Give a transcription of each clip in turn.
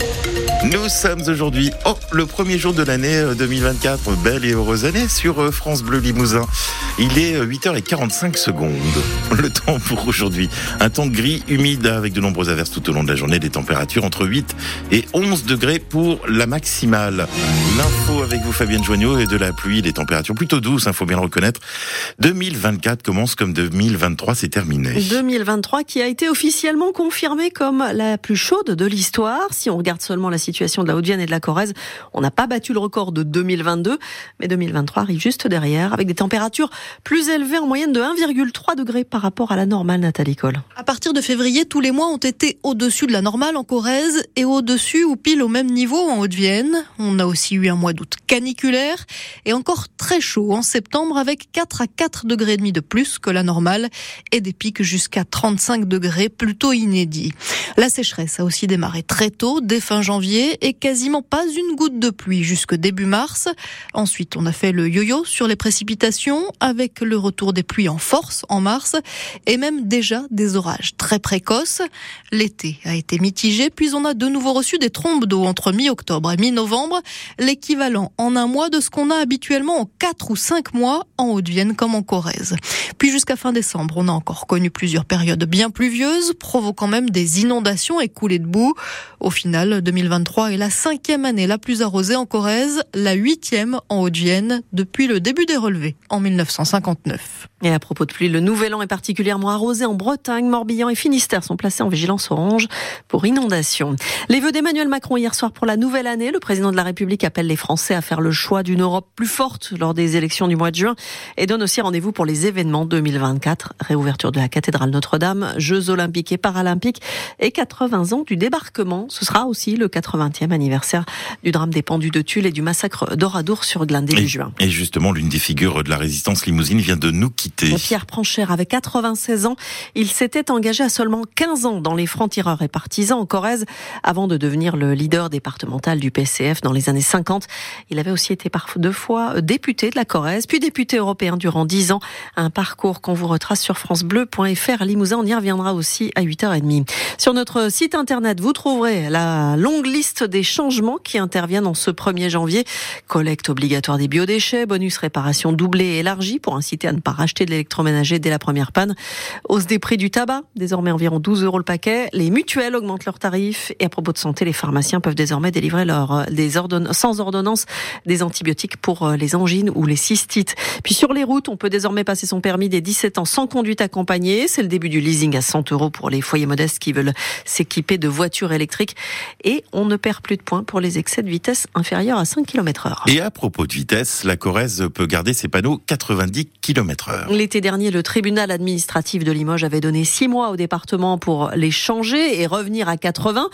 Thank you. Nous sommes aujourd'hui, oh, le premier jour de l'année 2024. Euh, Belle et heureuse année sur euh, France Bleu Limousin. Il est 8h45 euh, secondes. Le temps pour aujourd'hui. Un temps gris, humide, avec de nombreuses averses tout au long de la journée. Des températures entre 8 et 11 degrés pour la maximale. L'info avec vous, Fabienne Joignot, et de la pluie, des températures plutôt douces, il hein, faut bien le reconnaître. 2024 commence comme 2023 c'est terminé. 2023 qui a été officiellement confirmé comme la plus chaude de l'histoire. Si on regarde seulement la situation de la Haute-Vienne et de la Corrèze, on n'a pas battu le record de 2022, mais 2023 arrive juste derrière, avec des températures plus élevées en moyenne de 1,3 degrés par rapport à la normale, Nathalie Cole. À partir de février, tous les mois ont été au-dessus de la normale en Corrèze et au-dessus ou pile au même niveau en Haute-Vienne. On a aussi eu un mois d'août caniculaire et encore très chaud en septembre avec 4 à 4 degrés et demi de plus que la normale et des pics jusqu'à 35 degrés plutôt inédits. La sécheresse a aussi démarré très tôt, dès fin janvier, et quasiment pas une goutte de pluie jusque début mars. Ensuite, on a fait le yo-yo sur les précipitations, avec le retour des pluies en force en mars, et même déjà des orages très précoces. L'été a été mitigé, puis on a de nouveau reçu des trombes d'eau entre mi-octobre et mi-novembre, l'équivalent en un mois de ce qu'on a habituellement en quatre ou cinq mois en Haute-Vienne comme en Corrèze. Puis jusqu'à fin décembre, on a encore connu plusieurs périodes bien pluvieuses, provoquant même des inondations et coulées de boue. Au final, 2023 est la cinquième année la plus arrosée en Corrèze, la huitième en Haute-Vienne depuis le début des relevés en 1959. Et à propos de pluie, le nouvel an est particulièrement arrosé en Bretagne. Morbihan et Finistère sont placés en vigilance orange pour inondation. Les vœux d'Emmanuel Macron hier soir pour la nouvelle année. Le président de la République appelle les Français à faire le choix d'une Europe plus forte lors des élections du mois de juin et donne aussi rendez-vous pour les événements 2024. Réouverture de la cathédrale Notre-Dame, Jeux olympiques et paralympiques et 80 ans du débarquement. Ce sera aussi le 80e anniversaire du drame des pendus de Tulle et du massacre d'Oradour sur Glane début juin. Et justement, l'une des figures de la résistance limousine vient de nous quitter Pierre Pranchère avait 96 ans. Il s'était engagé à seulement 15 ans dans les francs-tireurs et partisans en Corrèze avant de devenir le leader départemental du PCF dans les années 50. Il avait aussi été par deux fois député de la Corrèze, puis député européen durant 10 ans. Un parcours qu'on vous retrace sur francebleu.fr Limousin. On y reviendra aussi à 8h30. Sur notre site internet, vous trouverez la longue liste des changements qui interviennent en ce 1er janvier. Collecte obligatoire des biodéchets, bonus réparation doublé et élargi pour inciter à ne pas racheter de l'électroménager dès la première panne. Hausse des prix du tabac, désormais environ 12 euros le paquet. Les mutuelles augmentent leurs tarifs. Et à propos de santé, les pharmaciens peuvent désormais délivrer leur, euh, des sans ordonnance des antibiotiques pour euh, les angines ou les cystites. Puis sur les routes, on peut désormais passer son permis des 17 ans sans conduite accompagnée. C'est le début du leasing à 100 euros pour les foyers modestes qui veulent s'équiper de voitures électriques. Et on ne perd plus de points pour les excès de vitesse inférieurs à 5 km heure. Et à propos de vitesse, la Corrèze peut garder ses panneaux 90 km heure. L'été dernier, le tribunal administratif de Limoges avait donné six mois au département pour les changer et revenir à 80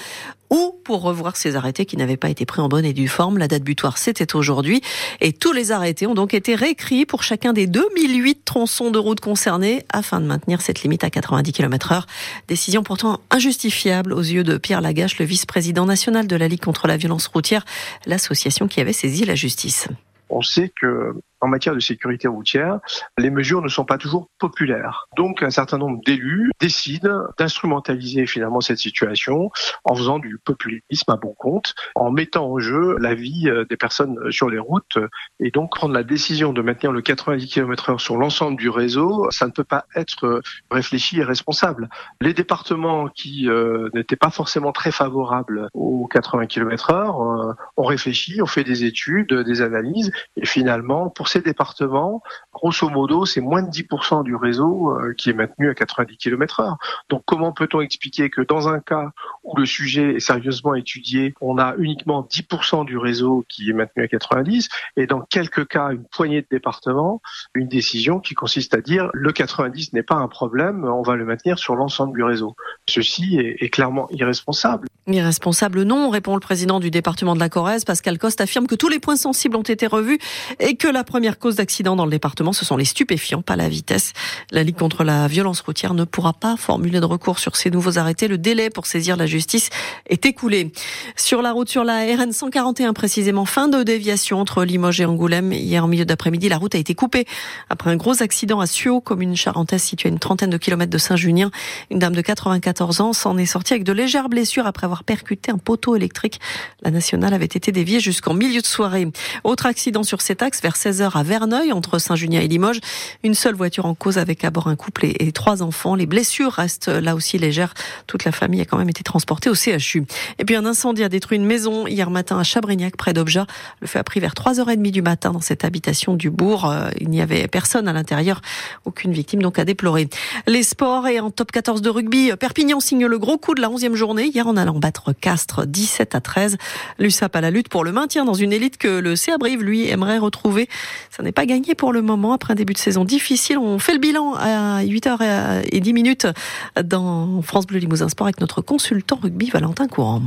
ou pour revoir ces arrêtés qui n'avaient pas été pris en bonne et due forme. La date butoir, c'était aujourd'hui. Et tous les arrêtés ont donc été réécrits pour chacun des 2008 tronçons de route concernés afin de maintenir cette limite à 90 km heure. Décision pourtant injustifiable aux yeux de Pierre Lagache, le vice-président national de la Ligue contre la violence routière, l'association qui avait saisi la justice. On sait que en matière de sécurité routière, les mesures ne sont pas toujours populaires. Donc un certain nombre d'élus décident d'instrumentaliser finalement cette situation en faisant du populisme à bon compte, en mettant en jeu la vie euh, des personnes sur les routes et donc prendre la décision de maintenir le 90 km heure sur l'ensemble du réseau, ça ne peut pas être réfléchi et responsable. Les départements qui euh, n'étaient pas forcément très favorables aux 80 km heure euh, ont réfléchi, ont fait des études, des analyses et finalement pour ces départements, grosso modo, c'est moins de 10% du réseau euh, qui est maintenu à 90 km heure. Donc comment peut-on expliquer que dans un cas où le sujet est sérieusement étudié, on a uniquement 10% du réseau qui est maintenu à 90 et dans quelques cas, une poignée de départements, une décision qui consiste à dire le 90 n'est pas un problème, on va le maintenir sur l'ensemble du réseau. Ceci est, est clairement irresponsable. Irresponsable non, répond le président du département de la Corrèze, Pascal Coste affirme que tous les points sensibles ont été revus et que la première première cause d'accident dans le département, ce sont les stupéfiants, pas la vitesse. La Ligue contre la violence routière ne pourra pas formuler de recours sur ces nouveaux arrêtés. Le délai pour saisir la justice est écoulé. Sur la route, sur la RN 141 précisément, fin de déviation entre Limoges et Angoulême. Hier en milieu d'après-midi, la route a été coupée après un gros accident à Suau, commune charentaise située à une trentaine de kilomètres de Saint-Junien. Une dame de 94 ans s'en est sortie avec de légères blessures après avoir percuté un poteau électrique. La nationale avait été déviée jusqu'en milieu de soirée. Autre accident sur cet axe vers 16h à Verneuil, entre Saint-Junien et Limoges. Une seule voiture en cause avec à bord un couple et trois enfants. Les blessures restent là aussi légères. Toute la famille a quand même été transportée au CHU. Et puis un incendie a détruit une maison hier matin à Chabrignac, près d'Obja. Le feu a pris vers 3h30 du matin dans cette habitation du bourg. Euh, il n'y avait personne à l'intérieur. Aucune victime donc à déplorer. Les sports et en top 14 de rugby, Perpignan signe le gros coup de la 11e journée hier en allant battre Castres 17 à 13. L'USAP à la lutte pour le maintien dans une élite que le CA Brive, lui, aimerait retrouver. Ça n'est pas gagné pour le moment. Après un début de saison difficile, on fait le bilan à 8h10 minutes dans France Bleu Limousin Sport avec notre consultant rugby Valentin Courant.